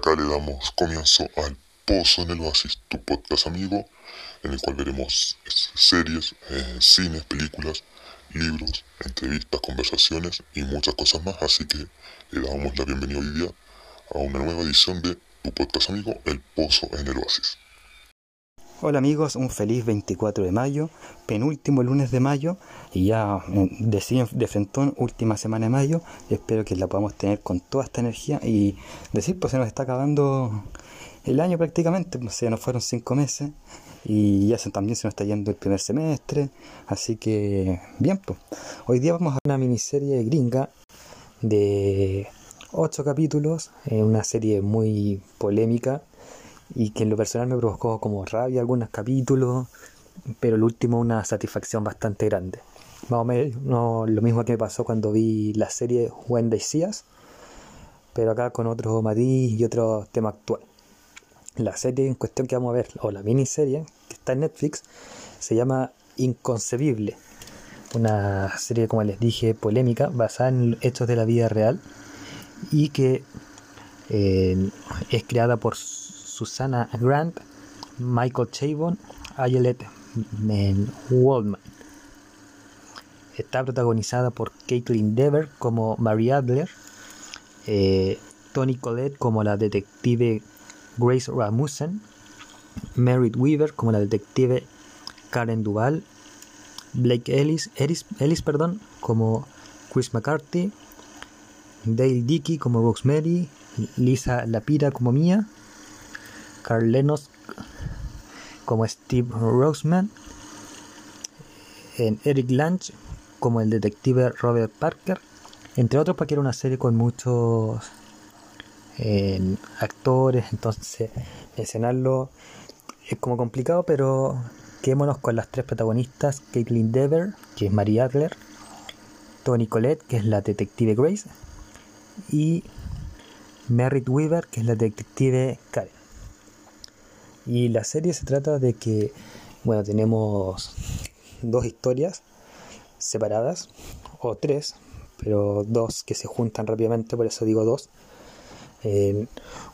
acá le damos comienzo al Pozo en el Oasis, tu podcast amigo, en el cual veremos series, eh, cines, películas, libros, entrevistas, conversaciones y muchas cosas más. Así que le damos la bienvenida hoy día a una nueva edición de tu podcast amigo, El Pozo en el Oasis. Hola amigos, un feliz 24 de mayo, penúltimo lunes de mayo y ya eh, de, de frentón, última semana de mayo. Espero que la podamos tener con toda esta energía y decir, pues se nos está acabando el año prácticamente, pues se nos fueron cinco meses y ya también se nos está yendo el primer semestre, así que bien, pues hoy día vamos a una miniserie gringa de ocho capítulos, eh, una serie muy polémica y que en lo personal me provocó como rabia algunos capítulos, pero el último una satisfacción bastante grande. Más o menos lo mismo que me pasó cuando vi la serie When They pero acá con otro matiz y otro tema actual. La serie en cuestión que vamos a ver, o la miniserie que está en Netflix, se llama Inconcebible. Una serie, como les dije, polémica, basada en hechos de la vida real y que eh, es creada por Susana Grant, Michael Chabon, Ayelet Waldman. Está protagonizada por Caitlin Dever como Mary Adler, eh, Tony Collette como la detective Grace Rasmussen, Merritt Weaver como la detective Karen Duval, Blake Ellis, Ellis, perdón, como Chris McCarthy, Dale Dickey como Rosemary, Lisa Lapira como Mia, Carl Lenos como Steve Roseman, en Eric Lange como el detective Robert Parker, entre otros porque era una serie con muchos actores, entonces mencionarlo es como complicado, pero quedémonos con las tres protagonistas, Caitlin Dever, que es Marie Adler, Tony Collette, que es la detective Grace, y Merritt Weaver, que es la detective Karen. Y la serie se trata de que, bueno, tenemos dos historias separadas, o tres, pero dos que se juntan rápidamente, por eso digo dos.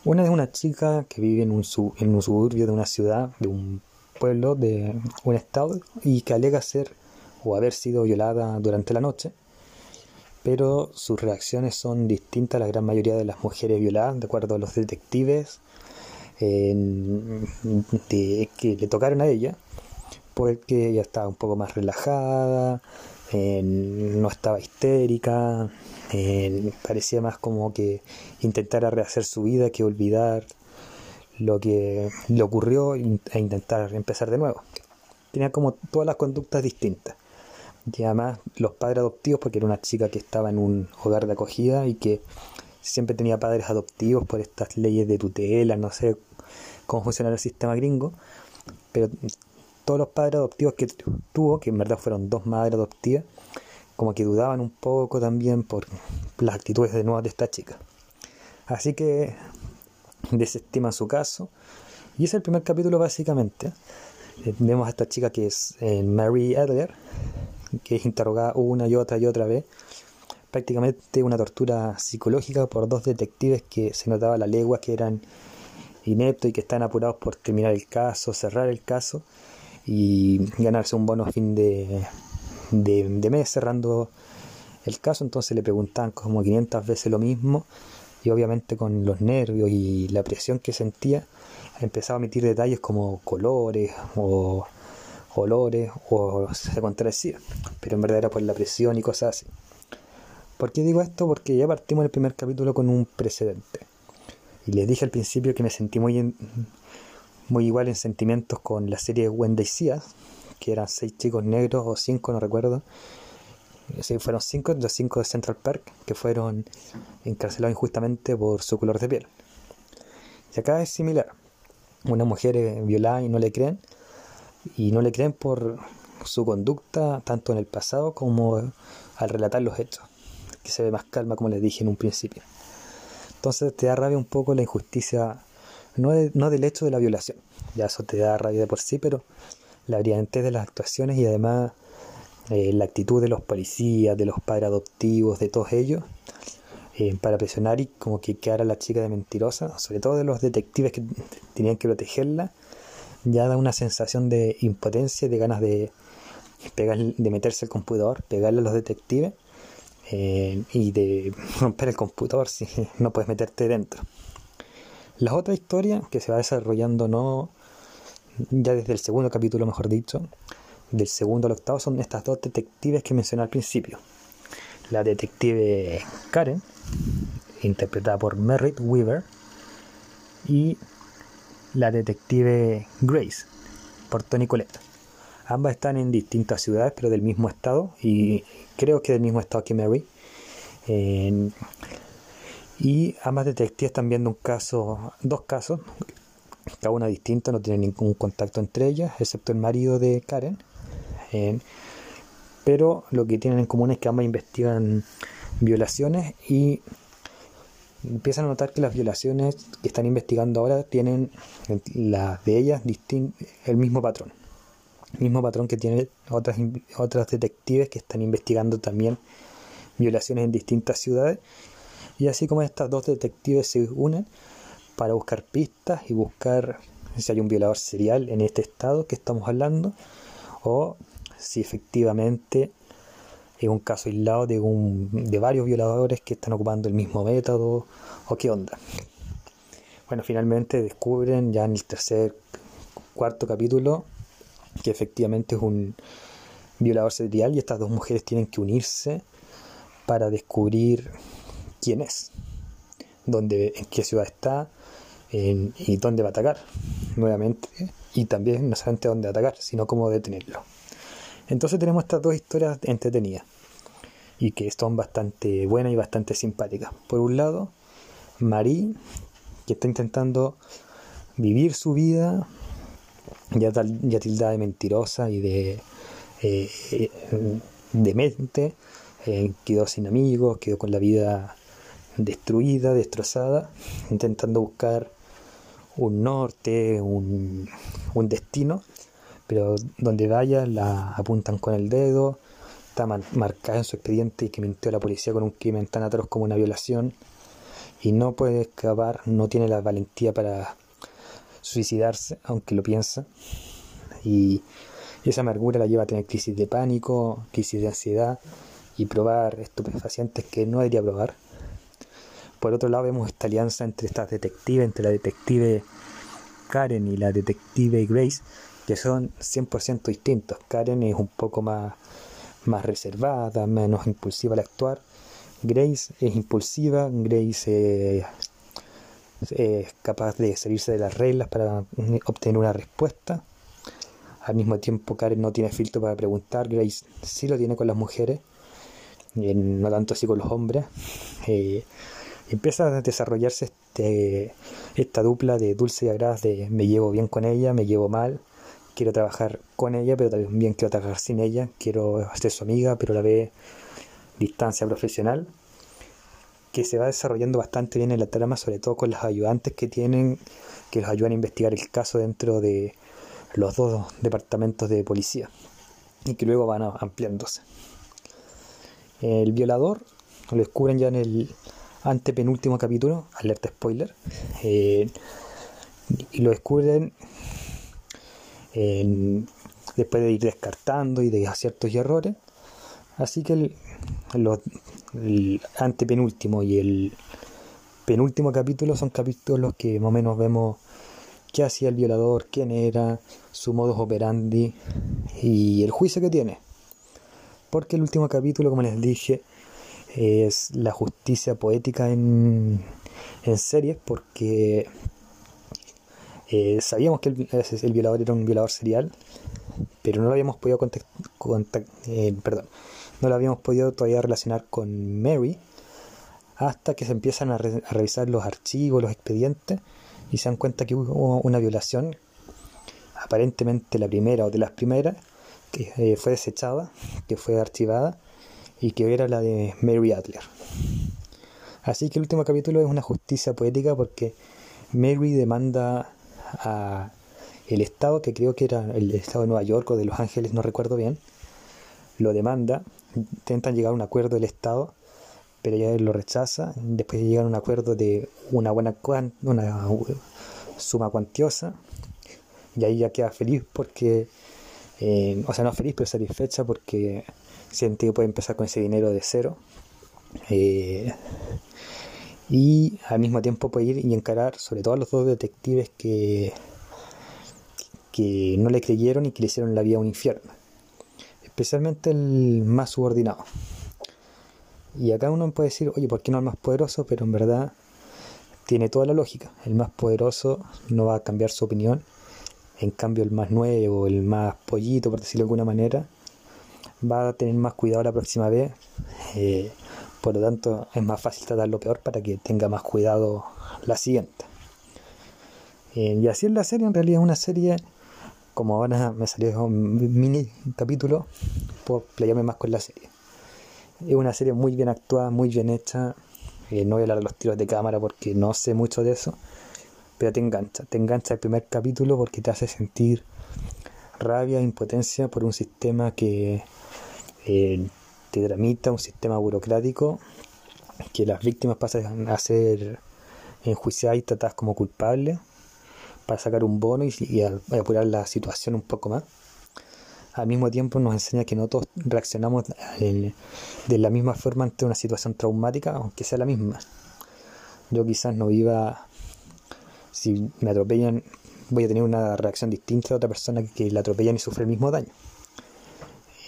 una es una chica que vive en un, en un suburbio de una ciudad, de un pueblo, de un estado, y que alega ser o haber sido violada durante la noche, pero sus reacciones son distintas a la gran mayoría de las mujeres violadas, de acuerdo a los detectives de, que le tocaron a ella, porque ella estaba un poco más relajada, no estaba histérica, parecía más como que intentara rehacer su vida que olvidar lo que le ocurrió e intentar empezar de nuevo. Tenía como todas las conductas distintas. Y además los padres adoptivos, porque era una chica que estaba en un hogar de acogida y que siempre tenía padres adoptivos por estas leyes de tutela, no sé cómo funciona el sistema gringo, pero todos los padres adoptivos que tuvo, que en verdad fueron dos madres adoptivas, como que dudaban un poco también por las actitudes de nuevo de esta chica. Así que desestima su caso. Y es el primer capítulo básicamente. Eh, vemos a esta chica que es eh, Mary Adler, que es interrogada una y otra y otra vez prácticamente una tortura psicológica por dos detectives que se notaba la legua que eran ineptos y que están apurados por terminar el caso, cerrar el caso y ganarse un bono a fin de, de, mes cerrando el caso. Entonces le preguntaban como 500 veces lo mismo y obviamente con los nervios y la presión que sentía empezaba a emitir detalles como colores o olores o se contradecía, pero en verdad era por la presión y cosas así. ¿Por qué digo esto? Porque ya partimos en el primer capítulo con un precedente. Y les dije al principio que me sentí muy, muy igual en sentimientos con la serie Wendy Seas, que eran seis chicos negros o cinco, no recuerdo. Sí, fueron cinco, los cinco de Central Park, que fueron encarcelados injustamente por su color de piel. Y acá es similar. Una mujer es violada y no le creen. Y no le creen por su conducta, tanto en el pasado como al relatar los hechos que se ve más calma, como les dije en un principio. Entonces te da rabia un poco la injusticia, no, no del hecho de la violación, ya eso te da rabia de por sí, pero la brillantez de las actuaciones y además eh, la actitud de los policías, de los padres adoptivos, de todos ellos, eh, para presionar y como que quedara la chica de mentirosa, sobre todo de los detectives que tenían que protegerla, ya da una sensación de impotencia y de ganas de, pegar, de meterse al computador, pegarle a los detectives y de romper el computador si no puedes meterte dentro. La otra historia que se va desarrollando no ya desde el segundo capítulo, mejor dicho, del segundo al octavo, son estas dos detectives que mencioné al principio. La detective Karen, interpretada por Merritt Weaver, y la detective Grace, por Tony Colette. Ambas están en distintas ciudades, pero del mismo estado, y creo que del mismo estado que Mary. y ambas detectives están viendo un caso, dos casos, cada una distinta, no tienen ningún contacto entre ellas, excepto el marido de Karen. pero lo que tienen en común es que ambas investigan violaciones y empiezan a notar que las violaciones que están investigando ahora tienen las de ellas el mismo patrón. Mismo patrón que tienen otras, otras detectives que están investigando también violaciones en distintas ciudades. Y así como estas dos detectives se unen para buscar pistas y buscar si hay un violador serial en este estado que estamos hablando o si efectivamente es un caso aislado de, un, de varios violadores que están ocupando el mismo método o qué onda. Bueno, finalmente descubren ya en el tercer, cuarto capítulo que efectivamente es un violador serial y estas dos mujeres tienen que unirse para descubrir quién es, dónde, en qué ciudad está y dónde va a atacar nuevamente y también no solamente dónde atacar, sino cómo detenerlo. Entonces tenemos estas dos historias entretenidas y que son bastante buenas y bastante simpáticas. Por un lado, Marie, que está intentando vivir su vida, ya, ya tildada de mentirosa y de eh, eh, demente, eh, quedó sin amigos, quedó con la vida destruida, destrozada, intentando buscar un norte, un, un destino pero donde vaya la apuntan con el dedo, está marcada en su expediente y que mintió a la policía con un crimen tan atroz como una violación y no puede escapar, no tiene la valentía para suicidarse, aunque lo piensa. Y esa amargura la lleva a tener crisis de pánico, crisis de ansiedad y probar estupefacientes que no debería probar. Por otro lado vemos esta alianza entre estas detectives, entre la detective Karen y la detective Grace, que son 100% distintos. Karen es un poco más, más reservada, menos impulsiva al actuar. Grace es impulsiva, Grace es capaz de salirse de las reglas para obtener una respuesta. Al mismo tiempo, Karen no tiene filtro para preguntar, Grace sí lo tiene con las mujeres, no tanto así con los hombres. Eh, empieza a desarrollarse este, esta dupla de dulce y agraz de me llevo bien con ella, me llevo mal, quiero trabajar con ella, pero también quiero trabajar sin ella, quiero ser su amiga, pero la vez distancia profesional, que se va desarrollando bastante bien en la trama, sobre todo con los ayudantes que tienen, que los ayudan a investigar el caso dentro de los dos departamentos de policía, y que luego van ampliándose. El violador lo descubren ya en el antepenúltimo capítulo, alerta spoiler, eh, y lo descubren después de ir descartando y de aciertos y errores. Así que el, el antepenúltimo y el penúltimo capítulo son capítulos que más o menos vemos qué hacía el violador, quién era, su modus operandi y el juicio que tiene. Porque el último capítulo, como les dije, es la justicia poética en, en series, porque eh, sabíamos que el, violador era un violador serial, pero no lo habíamos podido eh, perdón, no lo habíamos podido todavía relacionar con Mary hasta que se empiezan a, revisar los archivos, los expedientes y se dan cuenta que hubo una violación, aparentemente la primera o de las primeras, que eh, fue desechada, que fue archivada y que era la de Mary Adler. Así que el último capítulo es una justicia poética porque Mary demanda a el Estado, que creo que era el Estado de Nueva York o de Los Ángeles, no recuerdo bien, lo demanda, intentan llegar a un acuerdo del Estado, pero ella lo rechaza. Después llegan a un acuerdo de una buena una suma cuantiosa y ahí ya queda feliz porque, eh, o sea, no feliz, pero satisfecha porque siente que puede empezar con ese dinero de cero. Eh, y al mismo tiempo puede ir y encarar sobre todo a los dos detectives que, que no le creyeron y que le hicieron la vida un infierno. Especialmente el más subordinado. Y acá uno puede decir, oye, ¿por qué no el más poderoso? Pero en verdad tiene toda la lógica. El más poderoso no va a cambiar su opinión. En cambio, el más nuevo, el más pollito, por decirlo de alguna manera, va a tener más cuidado la próxima vez. Eh, por lo tanto, es más fácil tratar lo peor para que tenga más cuidado la siguiente. Eh, y así es la serie, en realidad es una serie, como ahora me salió un mini capítulo, puedo playarme más con la serie. Es una serie muy bien actuada, muy bien hecha. Eh, no voy a hablar de los tiros de cámara porque no sé mucho de eso. Pero te engancha. Te engancha el primer capítulo porque te hace sentir rabia impotencia por un sistema que eh, te tramita, un sistema burocrático que las víctimas pasan a ser enjuiciadas y tratadas como culpables para sacar un bono y, apurar la situación un poco más al mismo tiempo nos enseña que no todos reaccionamos de la misma forma ante una situación traumática, aunque sea la misma. Yo quizás no viva, si me atropellan, voy a tener una reacción distinta a otra persona que la atropellan y sufre el mismo daño.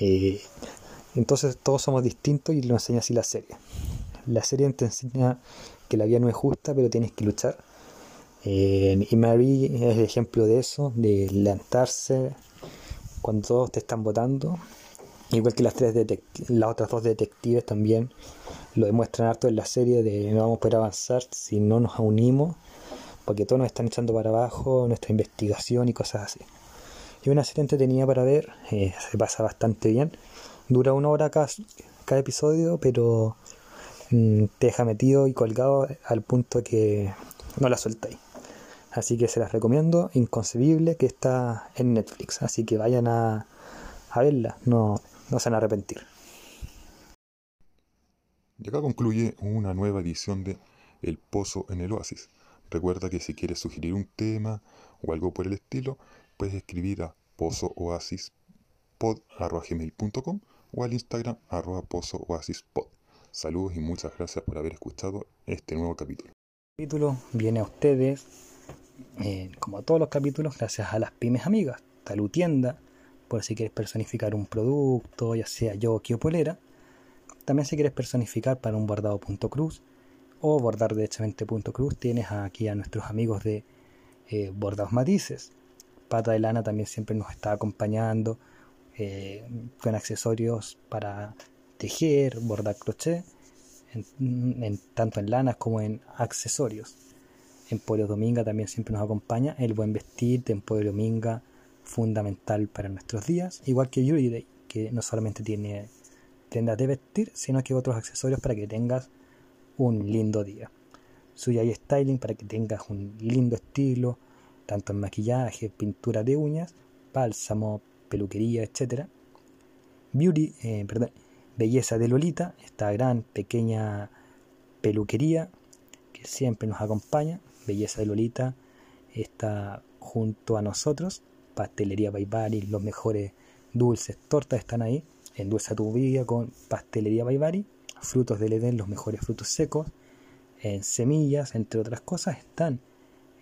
Eh, entonces todos somos distintos y lo enseña así la serie. La serie te enseña que la vida no es justa, pero tienes que luchar. Eh, y Mary es el ejemplo de eso, de levantarse, cuando todos te están votando. Igual que las, tres las otras dos detectives también lo demuestran harto en la serie de no vamos a poder avanzar si no nos unimos, porque todos nos están echando para abajo nuestra investigación y cosas así. Y una serie entretenida para ver, eh, se pasa bastante bien. Dura una hora cada, cada episodio, pero mm, te deja metido y colgado al punto que no la sueltáis. Así que se las recomiendo, inconcebible, que está en Netflix. Así que vayan a, verla, no, no se van a arrepentir. Y acá concluye una nueva edición de El Pozo en el Oasis. Recuerda que si quieres sugerir un tema o algo por el estilo, puedes escribir a pozooasispod.com o al Instagram arroba pozooasispod. Saludos y muchas gracias por haber escuchado este nuevo capítulo. El capítulo viene a ustedes eh, como todos los capítulos, gracias a las pymes amigas. Talutienda, por si quieres personificar un producto, ya sea yo o polera. También si quieres personificar para un bordado.cruz o bordar cruz tienes aquí a nuestros amigos de eh, Bordados Matices. Pata de lana también siempre nos está acompañando eh, con accesorios para tejer, bordar crochet, tanto en lanas como en accesorios. Emporio Dominga también siempre nos acompaña. El buen vestir de Emporio Dominga, fundamental para nuestros días. Igual que Yuri Day, que no solamente tiene tiendas de vestir, sino que otros accesorios para que tengas un lindo día. Suyai Styling para que tengas un lindo estilo, tanto en maquillaje, pintura de uñas, bálsamo, peluquería, etc. Beauty, eh, perdón, Belleza de Lolita, esta gran, pequeña peluquería que siempre nos acompaña. Belleza de Lolita está junto a nosotros. Pastelería Baibari, los mejores dulces, tortas están ahí. Endulza tu vida con Pastelería Baibari. Frutos del Edén, los mejores frutos secos. En semillas, entre otras cosas, están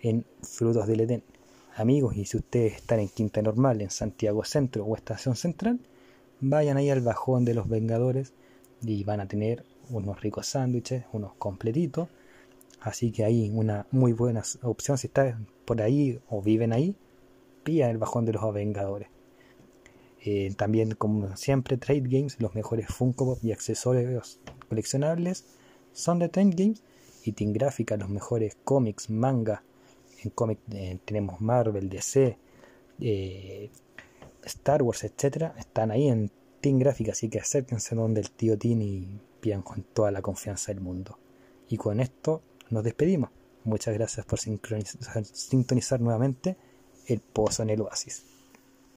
en Frutos del Edén. Amigos, y si ustedes están en Quinta Normal, en Santiago Centro o Estación Central, vayan ahí al bajón de los Vengadores y van a tener unos ricos sándwiches, unos completitos Así que ahí una muy buena opción si estás por ahí o viven ahí, pilla el bajón de los Vengadores. Eh, también, como siempre, Trade Games, los mejores Funko y accesorios coleccionables son de Trade Games. Y Team Gráfica, los mejores cómics, manga. En cómic eh, tenemos Marvel, DC, eh, Star Wars, etcétera. Están ahí en Team Gráfica, así que acérquense donde el tío Tim y pidan con toda la confianza del mundo. Y con esto nos despedimos. Muchas gracias por sintonizar nuevamente el pozo en el oasis.